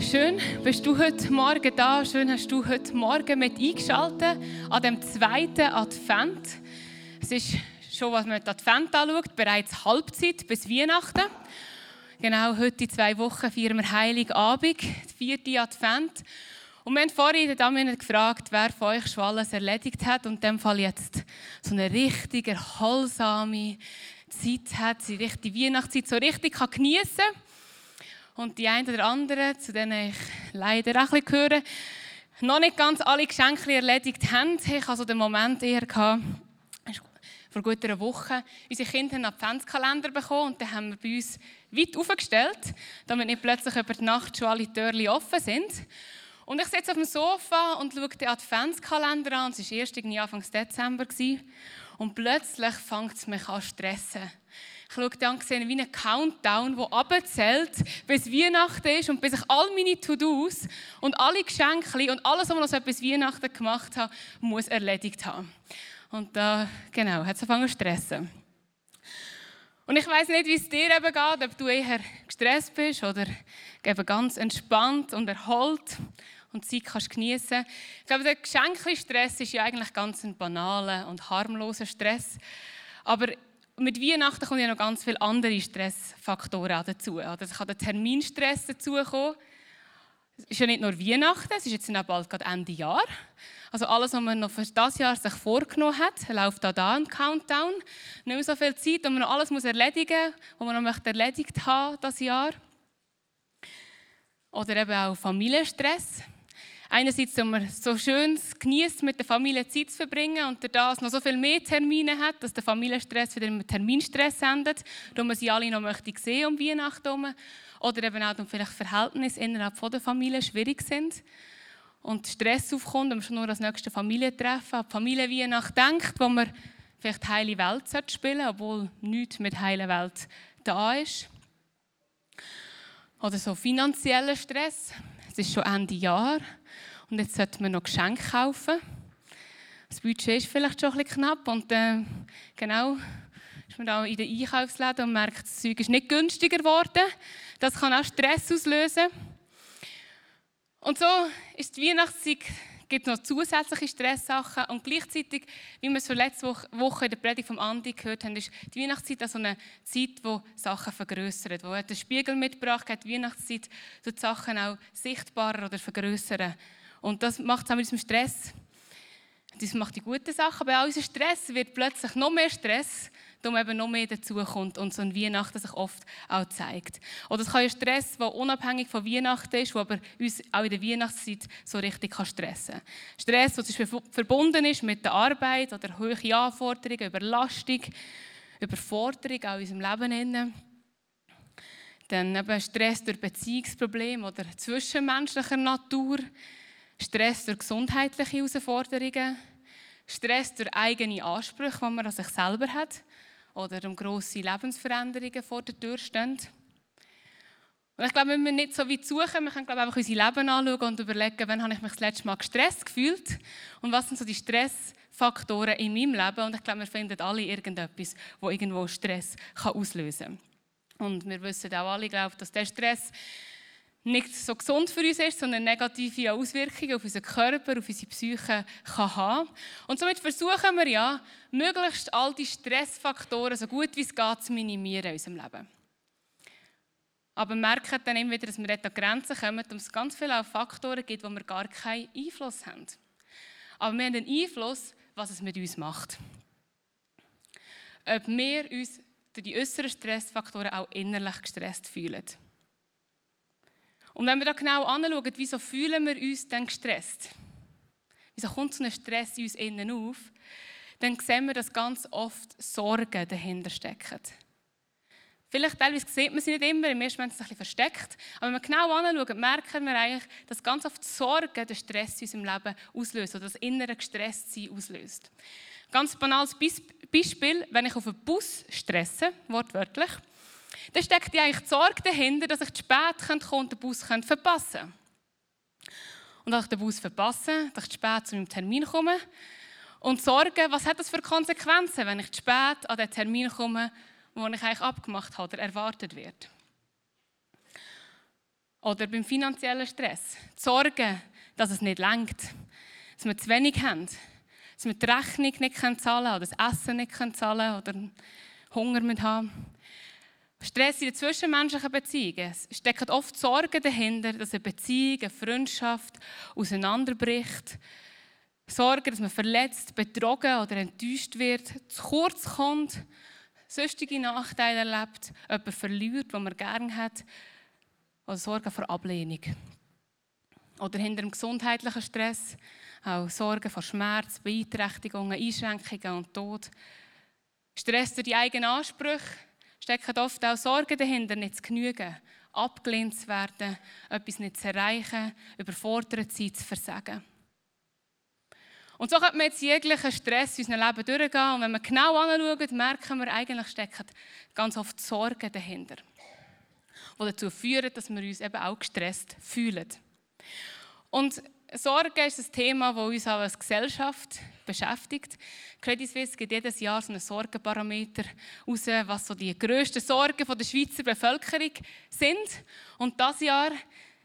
Schön bist du heute Morgen da. Schön hast du heute Morgen mit eingeschaltet an dem zweiten Advent. Es ist schon, was man den Advent anschaut, bereits Halbzeit bis Weihnachten. Genau heute in zwei Wochen feiern wir Heiligabend, der vierte Advent. Und wir haben vorhin den Damien gefragt, wer von euch schon alles erledigt hat und in dem Fall jetzt so eine richtig erholsame Zeit hat, die Weihnachtszeit so richtig geniessen kann. Und die einen oder anderen, zu denen ich leider auch ein bisschen gehöre, noch nicht ganz alle Geschenke erledigt haben. Ich hatte also den Moment eher vor gut einer Woche. Unsere Kinder haben einen Adventskalender bekommen und den haben wir bei uns weit aufgestellt, damit nicht plötzlich über die Nacht schon alle Türen offen sind. Und ich sitze auf dem Sofa und schaue den Adventskalender an. Es war erst irgendwie Anfang Dezember. Und plötzlich fängt es mich an zu stressen. Ich schaue dann gesehen wie ein Countdown, der abzählt, bis Weihnachten ist und bis ich all meine To-Dos und alle Geschenke und alles, was ich noch bis Weihnachten gemacht habe, muss erledigt haben. Und da, genau, hat es angefangen zu stressen. Und ich weiß nicht, wie es dir eben geht, ob du eher gestresst bist oder eben ganz entspannt und erholt und Zeit kannst geniessen. Ich glaube, der Geschenkstress ist ja eigentlich ganz ein banaler und harmloser Stress. Aber mit Weihnachten kommen ja noch ganz viele andere Stressfaktoren dazu. Es kann der Terminstress dazukommen. Es ist ja nicht nur Weihnachten, es ist jetzt bald gerade Ende Jahr. Also alles, was man noch für das Jahr sich vorgenommen hat, läuft da da ein Countdown. Nicht mehr so viel Zeit, und man noch alles muss erledigen muss, was man noch erledigt haben das Jahr. Oder eben auch Familienstress. Einerseits, dass man so schön genießt, mit der Familie Zeit zu verbringen und das noch so viel mehr Termine hat, dass der Familienstress wieder im Terminstress endet, da man sie alle noch möchte sehen um Weihnachten herum. Oder eben auch, dass vielleicht Verhältnisse innerhalb der Familie schwierig sind und Stress aufkommt, wenn man schon nur das nächste Familientreffen, an die Familienweihnacht denkt, wo man vielleicht heile Welt spielen sollte, obwohl nichts mit heile Welt da ist. Oder so finanzieller Stress. Es ist schon Ende Jahr und jetzt sollte man noch Geschenke kaufen. Das Budget ist vielleicht schon ein bisschen knapp und äh, genau ist man da in den Einkaufsläden und merkt, das Zeug ist nicht günstiger geworden. Das kann auch Stress auslösen. Und so ist die Weihnachtszeit gibt noch zusätzliche Stresssachen und gleichzeitig, wie wir es letzte Woche in der Predigt vom Andi gehört haben, ist die Weihnachtszeit also eine Zeit, wo Sachen vergrößert, wo er den Spiegel mitgebracht hat. Die Weihnachtszeit die Sachen auch sichtbarer oder vergrößern. Und das macht es auch mit diesem Stress. Das macht die guten Sachen, aber auch unser Stress wird plötzlich noch mehr Stress, darum eben noch mehr dazukommt und so ein Weihnachten sich oft auch zeigt. Oder es kann ein Stress, der unabhängig von Weihnachten ist, der aber uns auch in der Weihnachtszeit so richtig kann stressen kann. Stress, der verbunden ist mit der Arbeit oder hohe Anforderungen, Überlastung, Überforderung auch in unserem Leben. Dann eben Stress durch Beziehungsprobleme oder zwischenmenschlicher Natur. Stress durch gesundheitliche Herausforderungen, Stress durch eigene Ansprüche, die man an sich selber hat, oder um grosse Lebensveränderungen vor der Tür stehen. Und ich glaube, wir müssen nicht so weit suchen, wir können glaube einfach unser Leben anschauen und überlegen, wann habe ich mich das letzte Mal gestresst gefühlt und was sind so die Stressfaktoren in meinem Leben. Und ich glaube, wir finden alle irgendetwas, wo irgendwo Stress auslösen kann. Und wir wissen auch alle, glaube dass der Stress nicht so gesund für uns ist, sondern negative Auswirkungen auf unseren Körper, auf unsere Psyche kann haben. Und somit versuchen wir ja, möglichst all die Stressfaktoren so gut wie es geht zu minimieren in unserem Leben. Aber merken dann immer wieder, dass wir dort an Grenzen kommen und es ganz viele Faktoren gibt, wo wir gar keinen Einfluss haben. Aber wir haben einen Einfluss, was es mit uns macht. Ob wir uns durch die äußeren Stressfaktoren auch innerlich gestresst fühlen. Und wenn wir da genau anschauen, wieso fühlen wir uns dann gestresst? Wieso kommt so ein Stress in uns innen auf? Dann sehen wir, dass ganz oft Sorgen dahinter stecken. Vielleicht teilweise sieht man sie nicht immer, im ersten Moment ist es ein versteckt. Aber wenn wir genau anschauen, merken wir eigentlich, dass ganz oft Sorgen den Stress in unserem Leben auslöst oder das innere Gestresstsein auslöst. Ganz banales Beispiel, wenn ich auf einen Bus stresse, wortwörtlich, dann steckt ja eigentlich die Sorge dahinter, dass ich zu spät könnte und den Bus verpassen könnte. Und dass ich den Bus verpasse, dass ich zu spät zu meinem Termin komme. Und Sorge, was hat das für Konsequenzen, wenn ich zu spät an den Termin komme, wo ich eigentlich abgemacht habe oder erwartet wird. Oder beim finanziellen Stress. Die Sorge, dass es nicht langt, dass wir zu wenig haben, dass wir die Rechnung nicht zahlen können oder das Essen nicht zahlen können oder Hunger haben. Stress in den zwischenmenschlichen Beziehungen. Es stecken oft Sorgen dahinter, dass eine Beziehung, eine Freundschaft auseinanderbricht. Sorgen, dass man verletzt, betrogen oder enttäuscht wird, zu kurz kommt, sonstige Nachteile erlebt, jemanden verliert, den man gerne hat, oder Sorgen vor Ablehnung. Oder hinter dem gesundheitlichen Stress auch Sorgen vor Schmerz, Beeinträchtigungen, Einschränkungen und Tod. Stress durch die eigenen Ansprüche stecken oft auch Sorgen dahinter, nicht zu genügen, abgelehnt zu werden, etwas nicht zu erreichen, überfordert zu sein, zu versagen. Und so könnte man jetzt jeglichen Stress in unserem Leben durchgehen. Und wenn wir genau anschauen, merken wir, eigentlich stecken ganz oft Sorgen dahinter, die dazu führen, dass wir uns eben auch gestresst fühlen. Und Sorge ist ein Thema, das uns auch als Gesellschaft beschäftigt. Credit Suisse gibt jedes Jahr so einen Sorgenbarometer raus, was so die grössten Sorgen der Schweizer Bevölkerung sind. Und dieses Jahr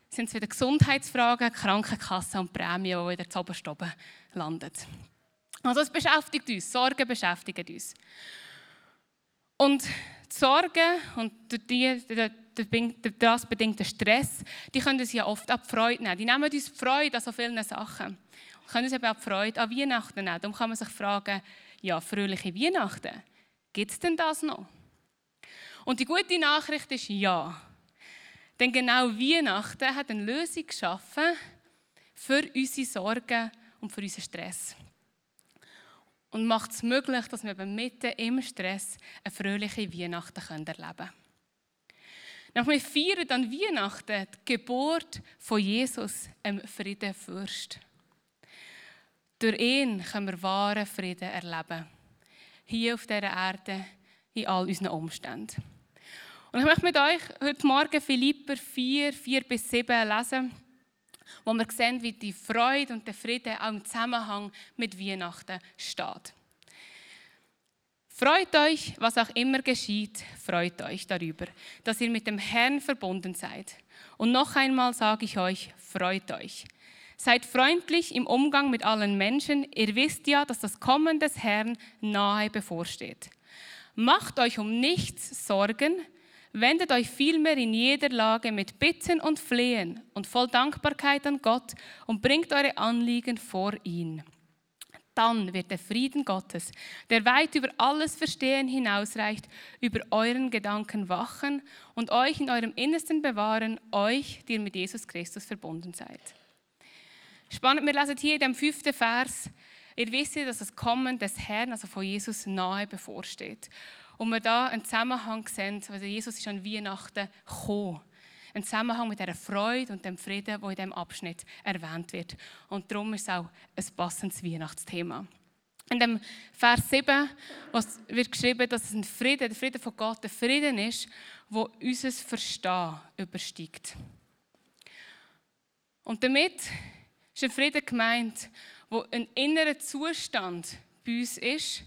sind es wieder Gesundheitsfragen, Krankenkassen und Prämien, die wieder zu oberst oben landen. Also es beschäftigt uns, Sorgen beschäftigen uns. Und die Sorgen und die, das bedingte Stress, die können uns ja oft ab Freude nehmen. Die nehmen uns Freude an so vielen Sachen. Und können uns eben auch Freude an Weihnachten nehmen. Darum kann man sich fragen, ja, fröhliche Weihnachten, gibt es denn das noch? Und die gute Nachricht ist ja. Denn genau Weihnachten hat eine Lösung geschaffen für unsere Sorgen und für unseren Stress. Und macht es möglich, dass wir mitten im Stress eine fröhliche Weihnachten erleben können. Nach wir feiern an Weihnachten die Geburt von Jesus, einem Friedenfürst. Durch ihn können wir wahren Frieden erleben. Hier auf dieser Erde, in all unseren Umständen. Und ich möchte mit euch heute Morgen Philipper 4, 4 bis 7 lesen, wo wir sehen, wie die Freude und der Frieden auch im Zusammenhang mit Weihnachten steht. Freut euch, was auch immer geschieht, freut euch darüber, dass ihr mit dem Herrn verbunden seid. Und noch einmal sage ich euch, freut euch. Seid freundlich im Umgang mit allen Menschen. Ihr wisst ja, dass das Kommen des Herrn nahe bevorsteht. Macht euch um nichts Sorgen, wendet euch vielmehr in jeder Lage mit Bitten und Flehen und voll Dankbarkeit an Gott und bringt eure Anliegen vor ihn. Dann wird der Frieden Gottes, der weit über alles Verstehen hinausreicht, über euren Gedanken wachen und euch in eurem Innersten bewahren, euch, die ihr mit Jesus Christus verbunden seid. Spannend, wir lesen hier in dem fünften Vers, ihr wisst, dass das Kommen des Herrn, also von Jesus, nahe bevorsteht. Und wir da einen Zusammenhang sehen, also Jesus ist an Weihnachten gekommen einen Zusammenhang mit der Freude und dem Frieden, wo in diesem Abschnitt erwähnt wird. Und darum ist es auch ein passendes Weihnachtsthema. In dem Vers 7 wird geschrieben, dass es ein Frieden, der Frieden von Gott, ein Frieden ist, wo unser Verstehen übersteigt. Und damit ist ein Frieden gemeint, wo ein innerer Zustand bei uns ist,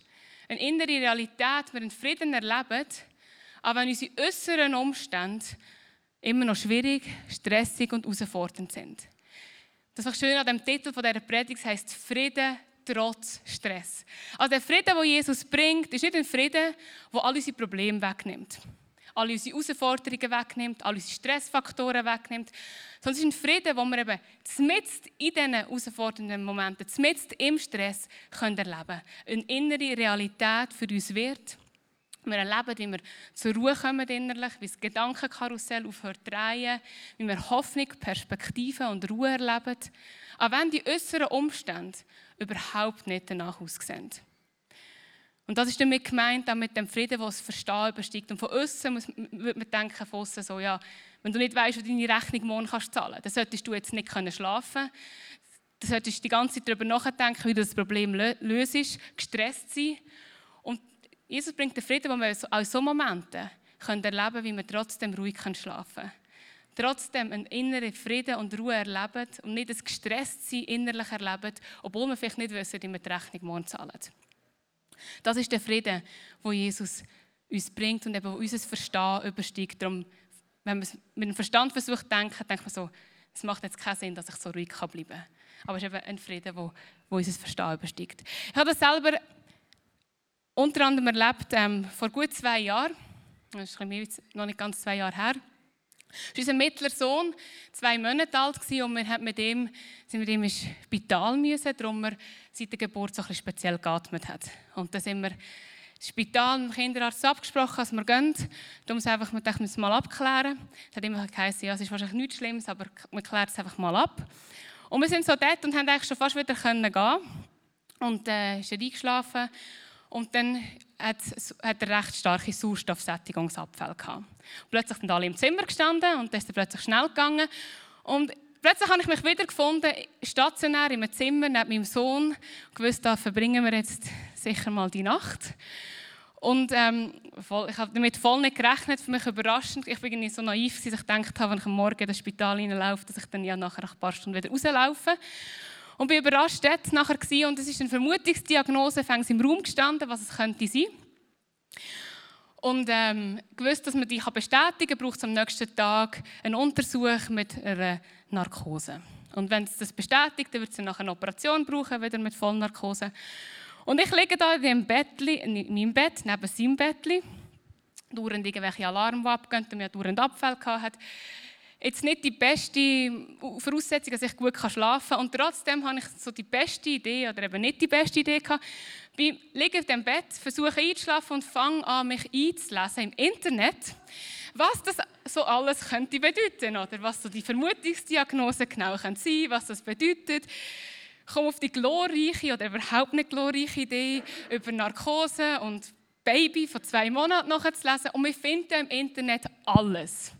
eine innere Realität, wir einen Frieden erleben, aber wenn unsere äußeren Umstände immer noch schwierig, stressig und herausfordernd sind. Das ist schön an dem Titel dieser Predigt heißt Frieden trotz Stress. Also der Frieden, den Jesus bringt, ist nicht ein Frieden, der all unsere Probleme wegnimmt, alle unsere Herausforderungen wegnimmt, alle unsere Stressfaktoren wegnimmt, sondern es ist ein Frieden, den wir eben zumindest in diesen herausfordernden Momenten, zumindest im Stress können erleben können. Eine innere Realität für uns wird wir erleben, wie wir zur Ruhe kommen innerlich, wie das Gedankenkarussell aufhört zu drehen, wie wir Hoffnung, Perspektive und Ruhe erleben, auch wenn die äußeren Umstände überhaupt nicht danach aussehen. Und das ist damit gemeint, auch mit dem Frieden, der das Verstehen übersteigt. Und von außen würde man denken, von außen so, ja, wenn du nicht weißt, wie deine Rechnung morgen kannst zahlen kannst, dann solltest du jetzt nicht schlafen können. Dann solltest du die ganze Zeit darüber nachdenken, wie du das Problem löst, gestresst sein. Jesus bringt den Frieden, den wir in so Momenten können erleben wie wir trotzdem ruhig schlafen können. Trotzdem einen inneren Frieden und Ruhe erleben und nicht ein gestresst sein innerlich erleben, obwohl wir vielleicht nicht wissen, wie wir die Rechnung morgen zahlen. Das ist der Frieden, wo Jesus uns bringt und eben unser Verstehen übersteigt. Darum wenn man mit dem Verstand versucht zu denken, denkt man so, es macht jetzt keinen Sinn, dass ich so ruhig bleiben kann. Aber es ist eben ein Frieden, der unser Verstehen übersteigt. Ich habe das selber unter anderem erlebt ähm, vor gut zwei Jahren. Das ist noch nicht ganz zwei Jahre her. Es war unser mittlerer Sohn, zwei Monate alt, und wir mit ihm, sind mit ihm ins Spital müssen, darum er seit der Geburt so ein speziell geatmet hat. Und dann sind wir ins Spital mit dem Kinderarzt abgesprochen, dass wir gehen. Darum es einfach, wir wir mal abklären. Es hat immer geheißen, ja, es ist wahrscheinlich nichts Schlimmes, aber wir klären es einfach mal ab. Und wir sind so dort und haben eigentlich schon fast wieder können gehen. Und äh, ist er eingeschlafen. Und dann hat, hat er recht starke Sauerstoffsättigungsabfälle gehabt. plötzlich sind alle im Zimmer gestanden und dann ist plötzlich schnell gegangen. Und plötzlich habe ich mich wieder gefunden, stationär im Zimmer neben meinem Sohn. Und gewusst, da verbringen wir jetzt sicher mal die Nacht. Und ähm, voll, ich habe damit voll nicht gerechnet, für mich überraschend. Ich bin so naiv, dass ich gedacht habe, wenn ich am Morgen in das Spital reinlaufe, dass ich dann ja nachher nach ein paar Stunden wieder rauslaufe. Und bin überrascht dort nachher gewesen, und es ist eine Vermutungsdiagnose, fängt im Raum gestanden, was es könnte sein. Und ähm, gewusst, dass man die bestätigen kann, braucht es am nächsten Tag einen Untersuch mit einer Narkose. Und wenn es das bestätigt, dann wird es nachher eine Operation brauchen, wieder mit Vollnarkose. Und ich liege da in meinem Bett, in meinem Bett neben seinem Bett, dauernd irgendwelche Alarme, die abgehen, und mir dauernd Abfälle hatte jetzt nicht die beste Voraussetzung, dass ich gut schlafen kann. Und trotzdem habe ich so die beste Idee, oder eben nicht die beste Idee gehabt. Ich liege auf dem Bett, versuche einzuschlafen und fange an, mich einzulesen im Internet, was das so alles könnte bedeuten, oder was so die Vermutungsdiagnose genau sein könnte, was das bedeutet. Ich komme auf die glorreiche oder überhaupt nicht glorreiche Idee über Narkose und Baby von zwei Monaten nachzulesen und wir finden im Internet alles.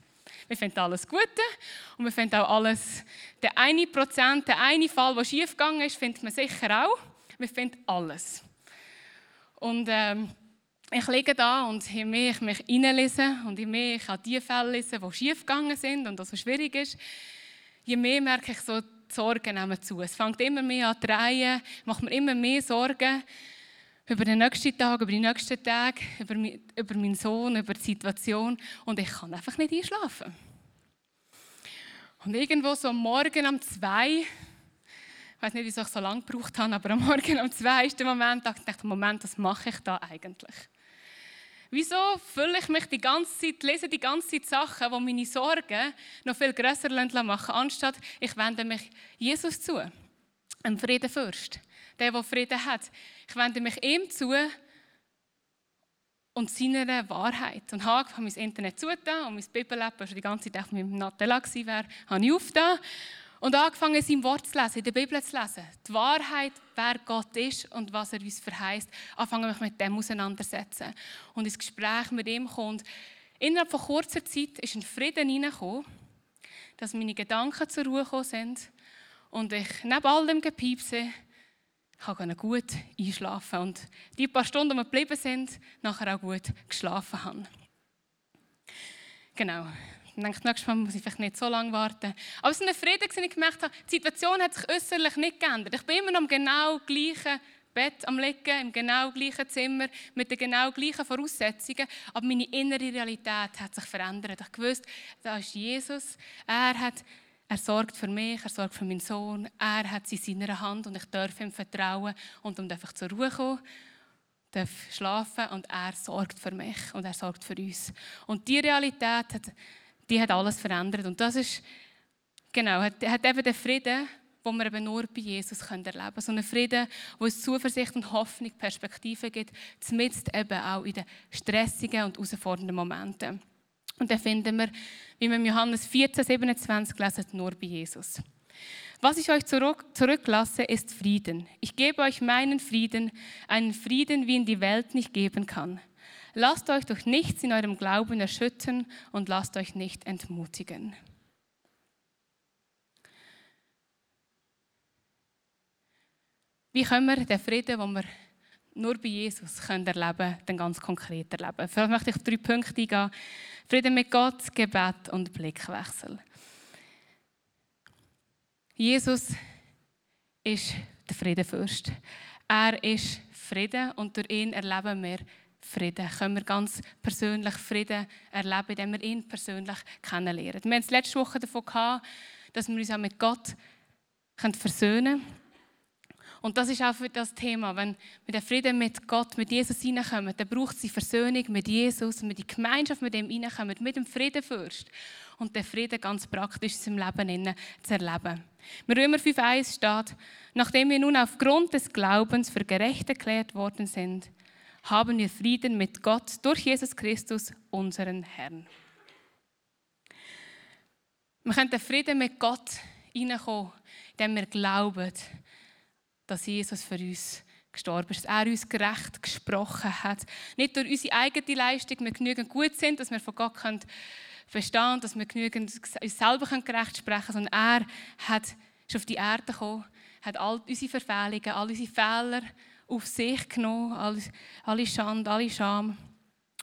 Wir finden alles Gute und wir finden auch alles, der eine Prozent, der eine Fall, der schiefgegangen ist, findet man sicher auch. Wir finden alles. Und ähm, ich liege da und je mehr ich mich reinlese und je mehr ich an die Fälle lese, die schiefgegangen sind und das so schwierig ist, je mehr merke ich so, die Sorgen nehmen zu. Es fängt immer mehr an zu drehen, macht mir immer mehr Sorgen über den nächsten Tag, über die nächsten Tage, über, über meinen Sohn, über die Situation und ich kann einfach nicht einschlafen. Und irgendwo so am Morgen um zwei, ich weiß nicht, wieso ich so lange gebraucht habe, aber am Morgen um zwei ist der Moment, da dachte ich, Moment, was mache ich da eigentlich? Wieso fülle ich mich die ganze Zeit, lese die ganze Zeit Sachen, die meine Sorgen noch viel grösser machen, anstatt ich wende mich Jesus zu, einem Friedenfürst der, der Frieden hat. Ich wende mich ihm zu und seiner Wahrheit. Und habe mein Internet zugetan und mein Bibel-App, schon die ganze Zeit mit dem Natella war, habe ich aufgetan und angefangen, sein Wort zu lesen, in der Bibel zu lesen. Die Wahrheit, wer Gott ist und was er uns verheißt, anfangen mich mit dem auseinandersetzen. Und ins Gespräch mit ihm kommt. Innerhalb von kurzer Zeit ist ein Frieden hineingekommen, dass meine Gedanken zur Ruhe gekommen sind und ich neben all dem Gepiepse ich konnte gut einschlafen und die paar Stunden, die wir geblieben sind, nachher auch gut geschlafen haben. Genau. Ich denke, nächstes Mal muss ich vielleicht nicht so lange warten. Aber es war ein Frieden, den ich gemerkt habe, die Situation hat sich äußerlich nicht geändert. Ich bin immer noch im genau gleichen Bett am Liegen, im genau gleichen Zimmer, mit den genau gleichen Voraussetzungen. Aber meine innere Realität hat sich verändert. Ich wusste, da ist Jesus. Er hat er sorgt für mich, er sorgt für meinen Sohn, er hat sie in seiner Hand und ich darf ihm vertrauen und um einfach zur Ruhe kommen, darf schlafen und er sorgt für mich und er sorgt für uns. Und die Realität, hat, die hat alles verändert und das ist, genau, hat, hat eben den Frieden, den wir eben nur bei Jesus können erleben können. So einen Frieden, wo uns Zuversicht und Hoffnung, Perspektive gibt, zumindest eben auch in den stressigen und herausfordernden Momenten. Und dann finden wir, wie wir in Johannes 14, 27 lesen, nur bei Jesus. Was ich euch zurück, zurücklasse, ist Frieden. Ich gebe euch meinen Frieden, einen Frieden, wie ihn die Welt nicht geben kann. Lasst euch durch nichts in eurem Glauben erschüttern und lasst euch nicht entmutigen. Wie können wir den Frieden, den wir nur bei Jesus können erleben dann ganz konkret erleben. Vielleicht möchte ich auf drei Punkte eingehen. Frieden mit Gott, Gebet und Blickwechsel. Jesus ist der Friedenfürst. Er ist Frieden und durch ihn erleben wir Frieden. Können wir ganz persönlich Frieden erleben, indem wir ihn persönlich kennenlernen. Wir haben es letzte Woche davon gehabt, dass wir uns auch mit Gott versöhnen können. Und das ist auch für das Thema. Wenn wir den Frieden mit Gott, mit Jesus hineinkommen, dann braucht es die Versöhnung mit Jesus, mit die Gemeinschaft mit ihm hineinkommen, mit dem Friedenfürst. Und den Frieden ganz praktisch in seinem Leben zu erleben. Im Römer 5,1 steht, nachdem wir nun aufgrund des Glaubens für gerecht erklärt worden sind, haben wir Frieden mit Gott durch Jesus Christus, unseren Herrn. Wir können den Frieden mit Gott hineinkommen, indem wir glauben, dass Jesus für uns gestorben ist, dass er uns gerecht gesprochen hat. Nicht durch unsere eigene Leistung, wir genügend gut sind, dass wir von Gott können verstehen dass wir genügend uns selber gerecht sprechen können, sondern er hat, ist auf die Erde gekommen, hat all unsere Verfehlungen, all unsere Fehler auf sich genommen, alle, alle Schande, alle Scham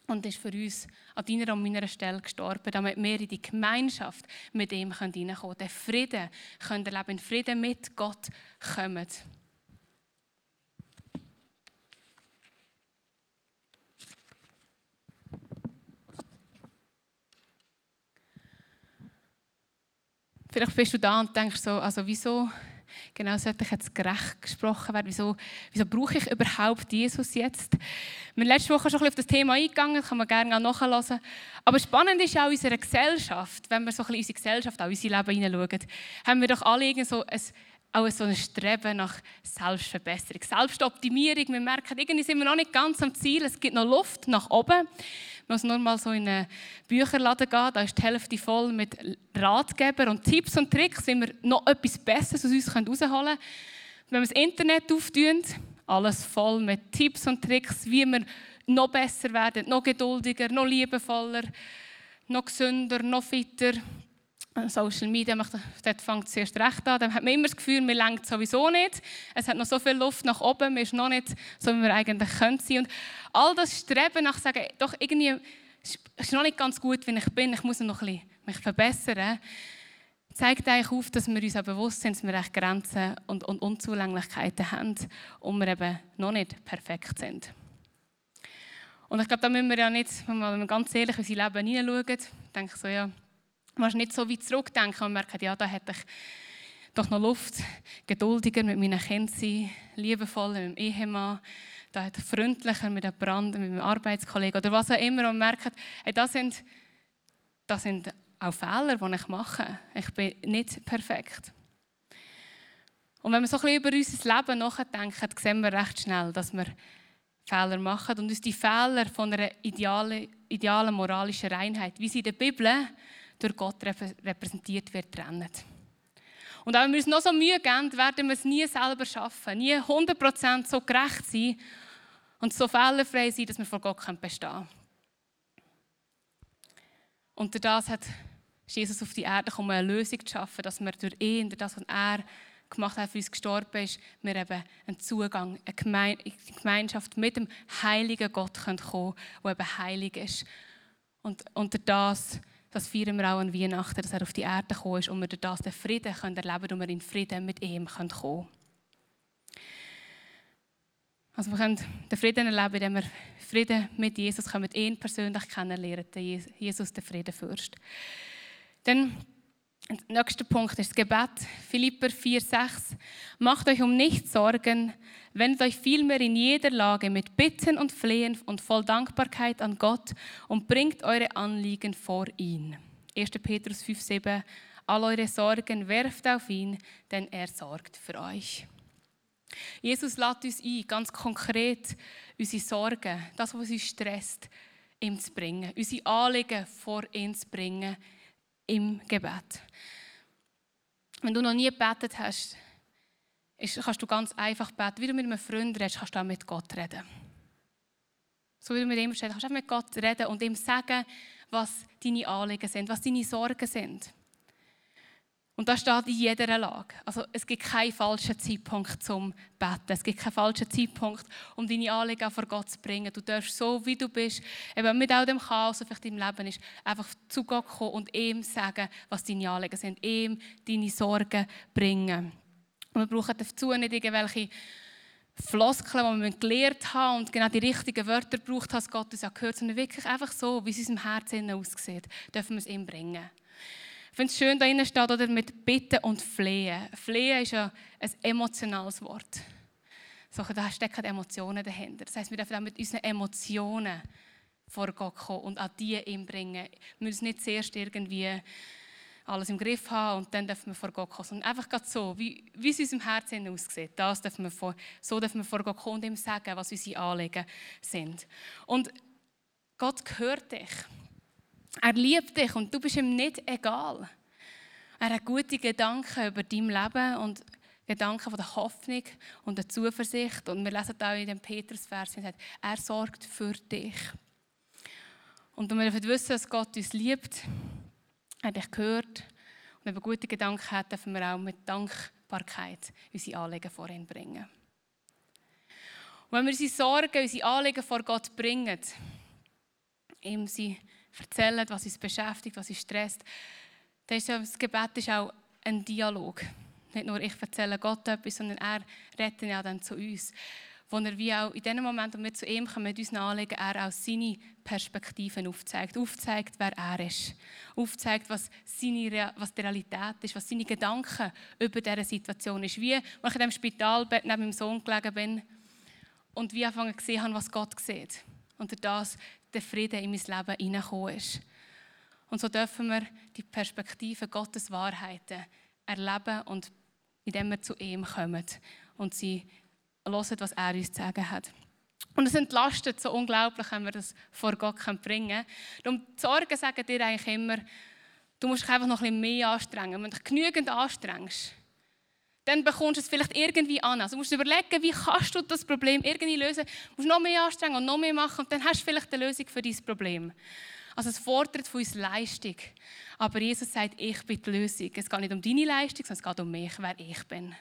und ist für uns an deiner und meiner Stelle gestorben, damit wir in die Gemeinschaft mit ihm hineinkommen können. Den Frieden können erleben, in Frieden mit Gott kommen. Vielleicht bist du da und denkst so, also wieso genau sollte ich jetzt gerecht gesprochen werden? Wieso, wieso brauche ich überhaupt Jesus jetzt? Wir sind letzte Woche schon auf das Thema eingegangen, kann man gerne auch nachhören. Aber spannend ist auch unsere Gesellschaft, wenn wir so in unsere Gesellschaft, auch in unser Leben hineinschauen, haben wir doch alle irgendwie so ein auch so ein Streben nach Selbstverbesserung, Selbstoptimierung. Wir merken, irgendwie sind wir noch nicht ganz am Ziel. Es gibt noch Luft nach oben. Man muss nur mal so in einen Bücherladen gehen, da ist die Hälfte voll mit Ratgebern und Tipps und Tricks, wie wir noch etwas Besseres aus uns herausholen können. Wenn wir das Internet auftun, alles voll mit Tipps und Tricks, wie wir noch besser werden, noch geduldiger, noch liebevoller, noch gesünder, noch fitter. Social Media, dort fängt es erst recht an. Dann hat man immer das Gefühl, man lenkt sowieso nicht. Es hat noch so viel Luft nach oben, man ist noch nicht so, wie wir eigentlich können sein. Und all das Streben nach sagen, doch irgendwie ist noch nicht ganz gut, wie ich bin, ich muss noch ein bisschen mich verbessern, zeigt eigentlich auf, dass wir uns auch bewusst sind, dass wir echt Grenzen und, und Unzulänglichkeiten haben und wir eben noch nicht perfekt sind. Und ich glaube, da müssen wir ja nicht, wenn wir ganz ehrlich in unser Leben hineinschauen, denke ich so, ja, man muss nicht so weit zurückdenken und merken, ja, da hätte ich doch noch Luft, geduldiger mit meinen Kindern sein, liebevoller mit dem Ehemann, da hat freundlicher mit dem Brand, mit meinem Arbeitskollegen oder was auch immer und merkt, hey, das, sind, das sind auch Fehler, die ich mache. Ich bin nicht perfekt. Und wenn wir so ein bisschen über unser Leben nachdenken, sehen wir recht schnell, dass wir Fehler machen und uns die Fehler von einer idealen, idealen moralischen Reinheit, wie sie in der Bibel durch Gott repräsentiert wird, trennen. Und auch wenn wir uns noch so Mühe geben, werden wir es nie selber schaffen, nie 100% so gerecht sein und so fehlerfrei sein, dass wir vor Gott bestehen können. Durch das hat Jesus auf die Erde gekommen, eine Lösung zu schaffen, dass wir durch ihn, durch das, was er gemacht hat, für uns gestorben ist, wir eben einen Zugang, eine Gemeinschaft mit dem heiligen Gott kommen können, der eben heilig ist. Und unter das das feiern wir auch an Weihnachten, dass er auf die Erde gekommen ist und wir durch das den Frieden können erleben können und wir in Frieden mit ihm kommen können. Also wir können den Frieden erleben, indem wir Frieden mit Jesus können, ihm persönlich kennenlernen, Jesus, der Friedenfürst. Dann der nächste Punkt ist das Gebet. Philipper 4,6. Macht euch um nichts Sorgen, wendet euch vielmehr in jeder Lage mit Bitten und Flehen und voll Dankbarkeit an Gott und bringt eure Anliegen vor ihn. 1. Petrus 5,7. All eure Sorgen werft auf ihn, denn er sorgt für euch. Jesus lädt uns ein, ganz konkret unsere Sorgen, das, was uns stresst, ihm zu bringen, unsere Anliegen vor ihn zu bringen im Gebet. Wenn du noch nie gebetet hast, kannst du ganz einfach beten. Wie du mit einem Freund redest, kannst du auch mit Gott reden. So wie du mit ihm redest, kannst du auch mit Gott reden und ihm sagen, was deine Anliegen sind, was deine Sorgen sind. Und das steht in jeder Lage. Also es gibt keinen falschen Zeitpunkt zum Beten. Es gibt keinen falschen Zeitpunkt, um deine Anliegen vor Gott zu bringen. Du darfst so, wie du bist, eben mit all dem Chaos, das vielleicht im Leben ist, einfach zu Gott kommen und ihm sagen, was deine Anliegen sind. Ihm deine Sorgen bringen. Und wir brauchen dazu nicht irgendwelche Floskeln, die wir gelernt haben und genau die richtigen Wörter braucht, dass Gott uns auch gehört, sondern wirklich einfach so, wie es in unserem Herzen aussieht, dürfen wir es ihm bringen. Ich finde es schön, da drinnen steht, oder, mit Bitten und Flehen. Flehen ist ja ein emotionales Wort. So, da stecken Emotionen dahinter. Das heisst, wir dürfen auch mit unseren Emotionen vor Gott kommen und an die ihm bringen. Wir müssen nicht zuerst irgendwie alles im Griff haben und dann dürfen wir vor Gott kommen. Sondern einfach so, wie, wie es in unserem Herzen aussieht. Das dürfen wir vor, so dürfen wir vor Gott kommen und ihm sagen, was unsere Anliegen sind. Und Gott gehört dich. Er liebt dich und du bist ihm nicht egal. Er hat gute Gedanken über dein Leben und Gedanken von der Hoffnung und der Zuversicht. Und wir lesen auch in dem Petrusvers, er sorgt für dich. Und wenn wir wissen, dass Gott uns liebt, er dich gehört und wenn wir gute Gedanken hat, dürfen wir auch mit Dankbarkeit unsere Anliegen vor ihn bringen. Und wenn wir unsere Sorgen, unsere Anliegen vor Gott bringen, ihm sie erzählen, was uns beschäftigt, was uns stresst, das Gebet ist auch ein Dialog. Nicht nur ich erzähle Gott etwas, sondern er redet ja dann zu uns. Wo er wie auch in dem Moment, wo wir zu ihm kommen, mit unseren Anliegen, er auch seine Perspektiven aufzeigt. Aufzeigt, wer er ist. Aufzeigt, was, seine, was die Realität ist, was seine Gedanken über diese Situation ist. Wie, als ich in dem Spitalbett neben meinem Sohn gelegen bin und wie angefangen gesehen habe, was Gott sieht. Und das der Frieden in mein Leben hineingekommen ist. Und so dürfen wir die Perspektive Gottes Wahrheiten erleben und indem wir zu ihm kommen und sie hören, was er uns zu sagen hat. Und es entlastet so unglaublich, wenn wir das vor Gott bringen können. Und die Sorgen sagen dir eigentlich immer, du musst dich einfach noch ein bisschen mehr anstrengen. Wenn du dich genügend anstrengst, dann bekommst du es vielleicht irgendwie an. Also du musst überlegen, wie kannst du das Problem irgendwie lösen. Du musst noch mehr anstrengen und noch mehr machen und dann hast du vielleicht eine Lösung für dieses Problem. Also es fordert von uns Leistung. Aber Jesus sagt, ich bin die Lösung. Es geht nicht um deine Leistung, sondern es geht um mich, wer ich bin.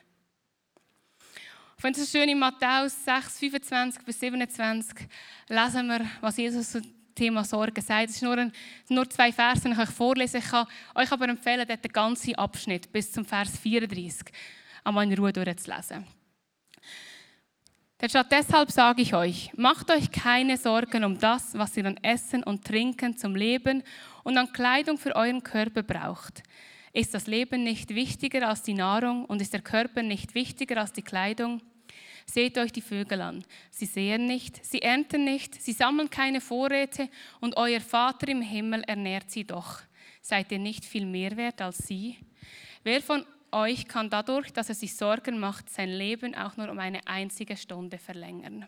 Ich finde es schön in Matthäus 6, 25 bis 27 lesen wir, was Jesus zum Thema Sorge sagt. Es sind nur, nur zwei Verse, die ich euch vorlesen kann euch aber empfehlen, den ganzen Abschnitt bis zum Vers 34 einmal in Ruhe durchzulesen. Denn deshalb sage ich euch, macht euch keine Sorgen um das, was ihr an Essen und Trinken zum Leben und an Kleidung für euren Körper braucht. Ist das Leben nicht wichtiger als die Nahrung und ist der Körper nicht wichtiger als die Kleidung? Seht euch die Vögel an. Sie sehen nicht, sie ernten nicht, sie sammeln keine Vorräte und euer Vater im Himmel ernährt sie doch. Seid ihr nicht viel mehr wert als sie? Wer von euch kann dadurch, dass er sich Sorgen macht, sein Leben auch nur um eine einzige Stunde verlängern.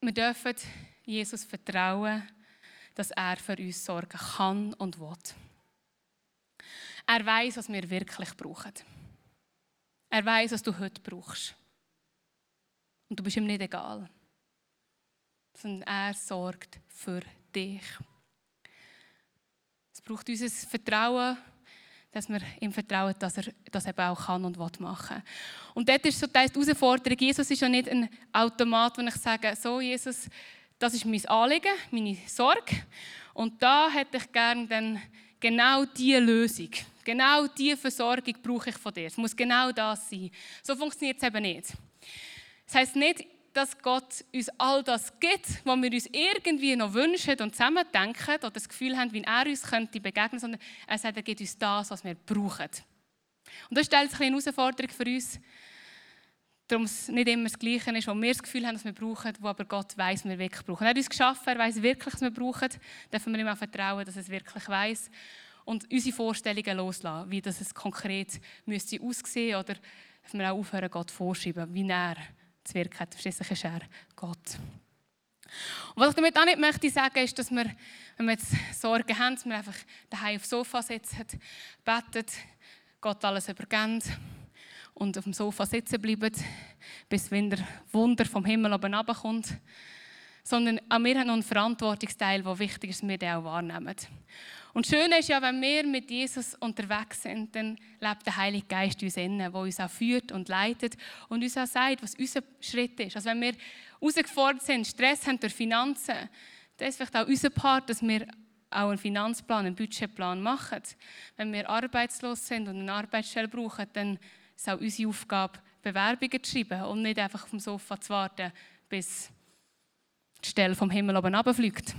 Wir dürfen Jesus vertrauen, dass er für uns sorgen kann und will. Er weiß, was wir wirklich brauchen. Er weiß, was du heute brauchst. Und du bist ihm nicht egal. Sondern er sorgt für dich. Es braucht unser Vertrauen dass wir ihm vertrauen, dass er das eben auch kann und will machen Und dort ist so die Herausforderung, Jesus ist ja nicht ein Automat, wo ich sage, so Jesus, das ist mein Anliegen, meine Sorge und da hätte ich gerne dann genau diese Lösung, genau diese Versorgung brauche ich von dir. Es muss genau das sein. So funktioniert es eben nicht. Das heißt nicht, dass Gott uns all das gibt, was wir uns irgendwie noch wünschen und zusammen denken oder das Gefühl haben, wie er uns könnte begegnen, sondern er sagt, er gibt uns das, was wir brauchen. Und das stellt sich eine Herausforderung für uns, darum es nicht immer das Gleiche ist, wo wir das Gefühl haben, dass wir brauchen, wo aber Gott weiß, was wir wirklich brauchen. Er hat uns geschaffen, er weiß wirklich, was wir brauchen. Dürfen wir ihm auch vertrauen, dass er es wirklich weiß und unsere Vorstellungen loslassen, wie das es konkret müsste aussehen oder dass wir auch aufhören, Gott vorschreiben, wie er zu wirken hat. Schließlich ist er Gott. Und was ich damit auch nicht möchte sagen, ist, dass wir, wenn wir jetzt Sorgen haben, dass wir einfach daheim aufs Sofa sitzen, beten, Gott alles übergeben und auf dem Sofa sitzen bleiben, bis wenn der Wunder vom Himmel oben runterkommt. Sondern auch wir haben noch einen Verantwortungsteil, der wichtig ist, dass wir den auch wahrnehmen. Und schön ist ja, wenn wir mit Jesus unterwegs sind, dann lebt der Heilige Geist uns innen, der uns auch führt und leitet und uns auch sagt, was unser Schritt ist. Also wenn wir herausgefordert sind, Stress haben durch Finanzen, dann ist vielleicht auch unser Part, dass wir auch einen Finanzplan, einen Budgetplan machen. Wenn wir arbeitslos sind und eine Arbeitsstelle brauchen, dann es auch unsere Aufgabe, Bewerbungen zu schreiben und nicht einfach dem Sofa zu warten, bis die Stelle vom Himmel oben runterfliegt.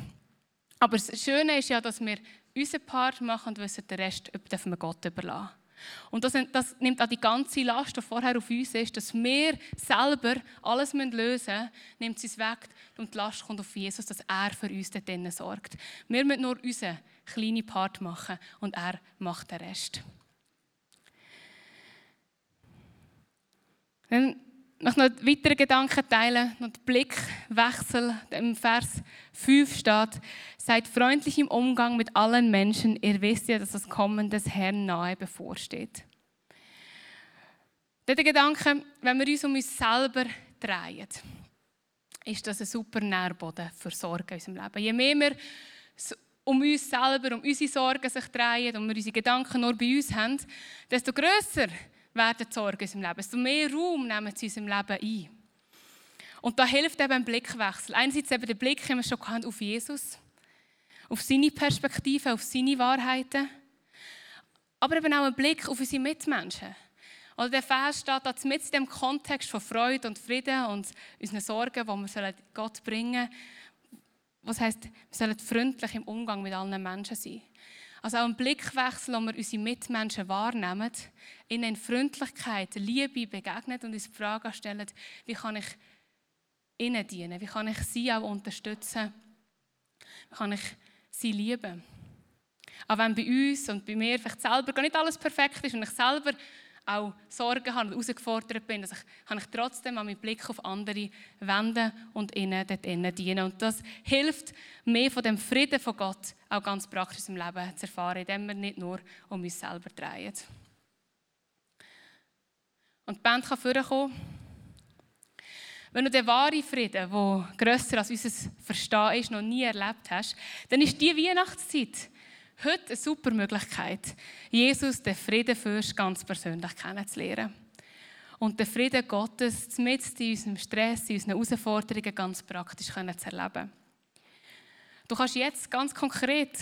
Aber das Schöne ist ja, dass wir unseren Part machen und wissen, den Rest dürfen wir Gott überlassen. Und das, das, nimmt auch die ganze Last, die vorher auf uns ist, dass wir selber alles lösen müssen, nimmt sie es weg und die Last kommt auf Jesus, dass er für uns dort sorgt. Wir müssen nur unseren kleinen Part machen und er macht den Rest. Dann noch einen weiteren Gedanken teilen, noch den Blickwechsel. Im Vers 5 steht, seid freundlich im Umgang mit allen Menschen, ihr wisst ja, dass das Kommen des Herrn nahe bevorsteht. Der Gedanke, wenn wir uns um uns selber drehen, ist das ein super Nährboden für Sorgen in unserem Leben. Je mehr wir um uns selber, um unsere Sorgen sich drehen und wir unsere Gedanken nur bei uns haben, desto grösser werden Sorgen in unserem Leben. Desto mehr Raum nehmen sie in unserem Leben ein. Und da hilft eben ein Blickwechsel. Einerseits eben der Blick, den wir schon hatten, auf Jesus, auf seine Perspektive, auf seine Wahrheiten, aber eben auch ein Blick auf unsere Mitmenschen. Oder der Vers steht da mit in dem Kontext von Freude und Frieden und unseren Sorgen, die wir Gott bringen sollen. Was heißt, wir sollen freundlich im Umgang mit allen Menschen sein. Also auch ein Blickwechsel, wo wir unsere Mitmenschen wahrnehmen, ihnen in Freundlichkeit, Liebe begegnen und uns die Frage stellen, wie kann ich ihnen dienen, wie kann ich sie auch unterstützen, wie kann ich sie lieben. Auch wenn bei uns und bei mir vielleicht selber gar nicht alles perfekt ist und ich selber auch Sorgen habe und herausgefordert bin, dass ich, kann ich trotzdem mal meinen Blick auf andere wenden und ihnen dort innen dienen. Und das hilft mir von dem Frieden von Gott auch ganz praktisch im Leben zu erfahren, indem wir nicht nur um uns selber drehen. Und die Band kann vorkommen. Wenn du den wahren Frieden, der grösser als unser Verstehen ist, noch nie erlebt hast, dann ist die Weihnachtszeit Heute eine super Möglichkeit, Jesus, den Friedenfürst, ganz persönlich kennenzulernen. Und den Frieden Gottes mit in unserem Stress, in unseren Herausforderungen ganz praktisch zu erleben. Du kannst jetzt ganz konkret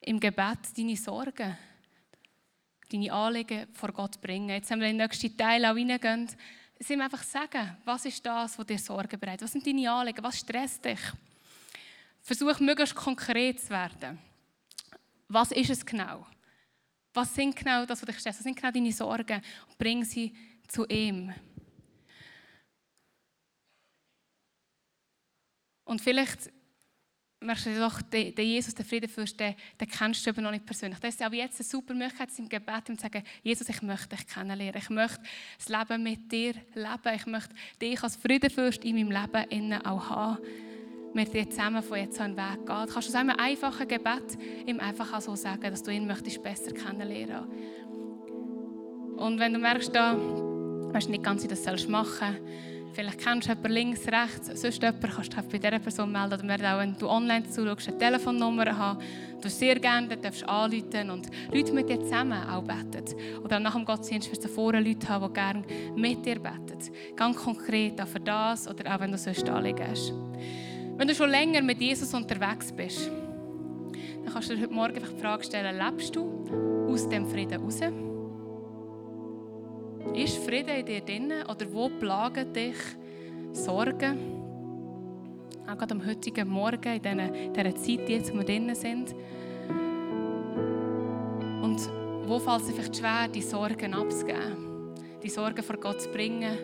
im Gebet deine Sorgen, deine Anliegen vor Gott bringen. Jetzt haben wir den nächsten Teil auch reingehen. Sie ihm einfach sagen, was ist das, was dir Sorgen bereitet? Was sind deine Anliegen? Was stresst dich? Versuch möglichst konkret zu werden. Was ist es genau? Was sind genau das, was dich stresst? Was sind genau deine Sorgen? Und bring sie zu ihm. Und vielleicht merkst du doch, den Jesus, den Friedenfürst, den, den kennst du aber noch nicht persönlich. Das ist aber jetzt eine super Möglichkeit, im Gebet zu sagen, Jesus, ich möchte dich kennenlernen. Ich möchte das Leben mit dir leben. Ich möchte dich als Friedenfürst in meinem Leben auch haben wir dir zusammen von jetzt an Weg gehen. Du kannst aus einem einfachen Gebet ihm einfach so sagen, dass du ihn möchtest besser kennenlernen Und wenn du merkst, da weißt nicht ganz, wie du das machen sollst, vielleicht kennst du jemanden links, rechts, sonst jemanden, kannst du dich bei dieser Person melden. Oder auch, wenn du online zuschaust, eine Telefonnummer haben. Du sehr gerne darfst anrufen und Leute mit dir zusammen auch beten. Oder nach dem Gottesdienst wirst du vorne Leute haben, die gerne mit dir beten. Ganz konkret auch für das oder auch wenn du sonst Anliegen hast. Wenn du schon länger mit Jesus unterwegs bist, dann kannst du dir heute Morgen einfach die Frage stellen, lebst du aus dem Frieden raus? Ist Frieden in dir drin oder wo plagen dich Sorgen? Auch gerade am heutigen Morgen, in dieser, Zeit, jetzt, wir drin sind. Und wo fällt es vielleicht schwer, die Sorgen abzugeben? Die Sorgen vor Gott zu bringen?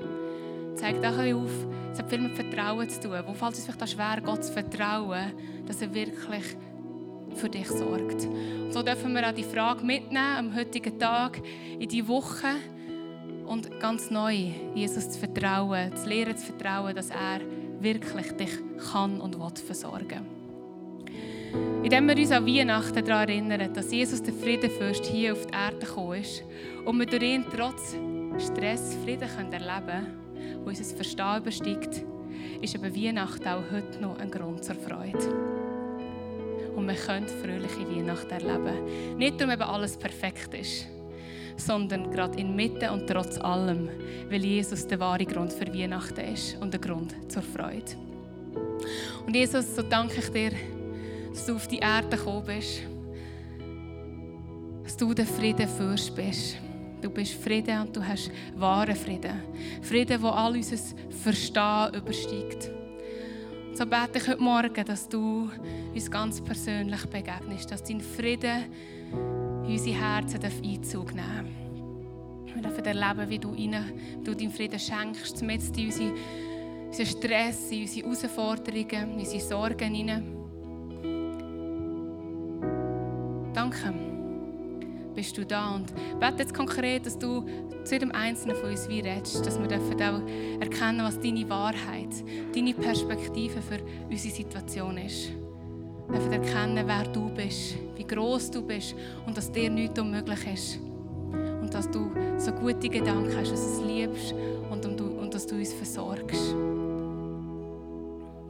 zeigt auch auf, es hat viel mit Vertrauen zu tun. Wo fällt es vielleicht schwer, Gott zu vertrauen, dass er wirklich für dich sorgt. Und so dürfen wir auch die Frage mitnehmen am heutigen Tag, in die Woche und ganz neu Jesus zu vertrauen, zu lernen zu vertrauen, dass er wirklich dich kann und will versorgen. Indem wir uns an Weihnachten daran erinnern, dass Jesus der Friedenfürst hier auf die Erde gekommen ist und wir durch ihn trotz Stress Frieden erleben können, wo unser Verstehen übersteigt, ist eben Weihnachten auch heute noch ein Grund zur Freude. Und wir können fröhliche Weihnachten erleben. Nicht, weil eben alles perfekt ist, sondern gerade inmitten und trotz allem, weil Jesus der wahre Grund für Weihnachten ist und der Grund zur Freude. Und Jesus, so danke ich dir, dass du auf die Erde gekommen bist, dass du der Frieden Fürst bist Du bist Frieden und du hast wahren Frieden. Frieden, wo all unser Verstehen übersteigt. So bete ich heute Morgen, dass du uns ganz persönlich begegnest, dass dein Frieden in unsere Herzen Einzug nehmen darf. Wir dürfen erleben, wie du, rein, du deinen Frieden schenkst, mit in unsere, unseren Stress, in unsere Herausforderungen, in unsere Sorgen hinein. Danke, bist du da und bete jetzt konkret, dass du zu jedem Einzelnen von uns wie redest, dass wir auch erkennen, was deine Wahrheit, deine Perspektive für unsere Situation ist. Wir dürfen erkennen, wer du bist, wie groß du bist und dass dir nichts unmöglich ist. Und dass du so gute Gedanken hast, dass du es liebst und, und dass du uns versorgst.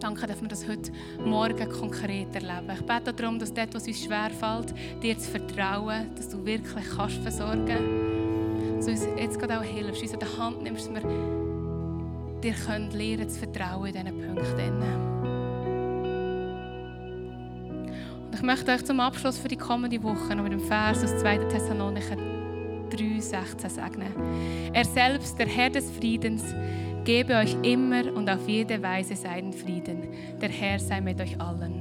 Danke, dass wir das heute Morgen konkret erleben. Ich bete darum, dass dort, was uns schwerfällt, dir zu vertrauen, dass du wirklich kannst versorgen kannst. Dass du uns jetzt gerade auch hilfst, uns an der Hand nimmst, dass wir dir können lernen zu vertrauen in diesen Punkten. Und ich möchte euch zum Abschluss für die kommende Woche noch mit dem Vers aus 2. Thessalonicher 3,16 segnen. Er selbst, der Herr des Friedens, gebe euch immer und auf jede Weise seinen Frieden. Der Herr sei mit euch allen.